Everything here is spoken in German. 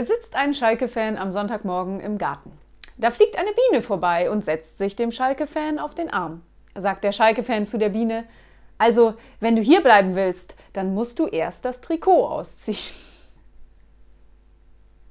sitzt ein Schalke-Fan am Sonntagmorgen im Garten. Da fliegt eine Biene vorbei und setzt sich dem Schalke-Fan auf den Arm. Sagt der Schalke-Fan zu der Biene: Also, wenn du hier bleiben willst, dann musst du erst das Trikot ausziehen.